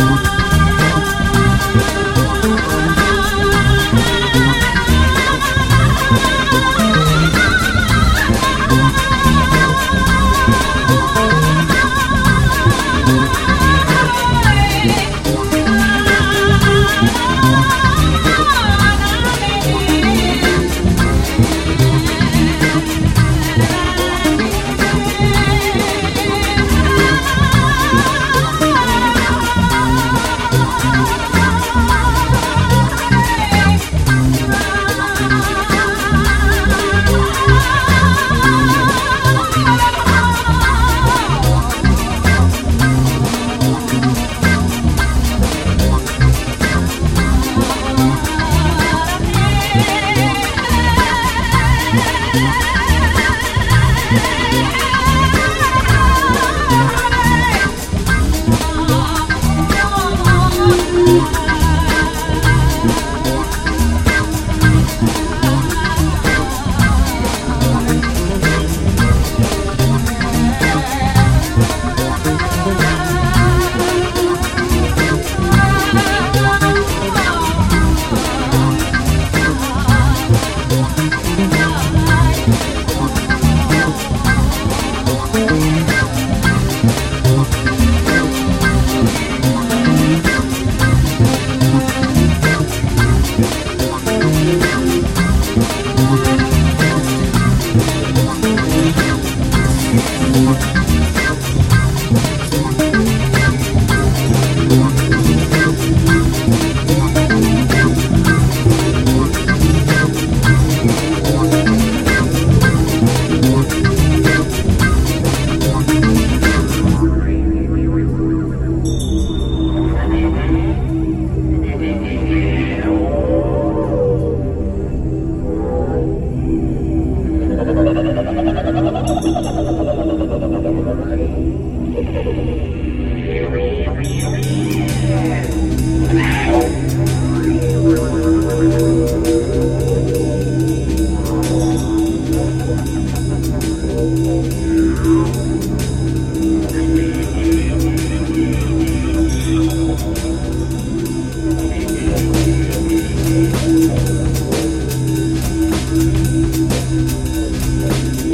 Música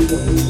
Thank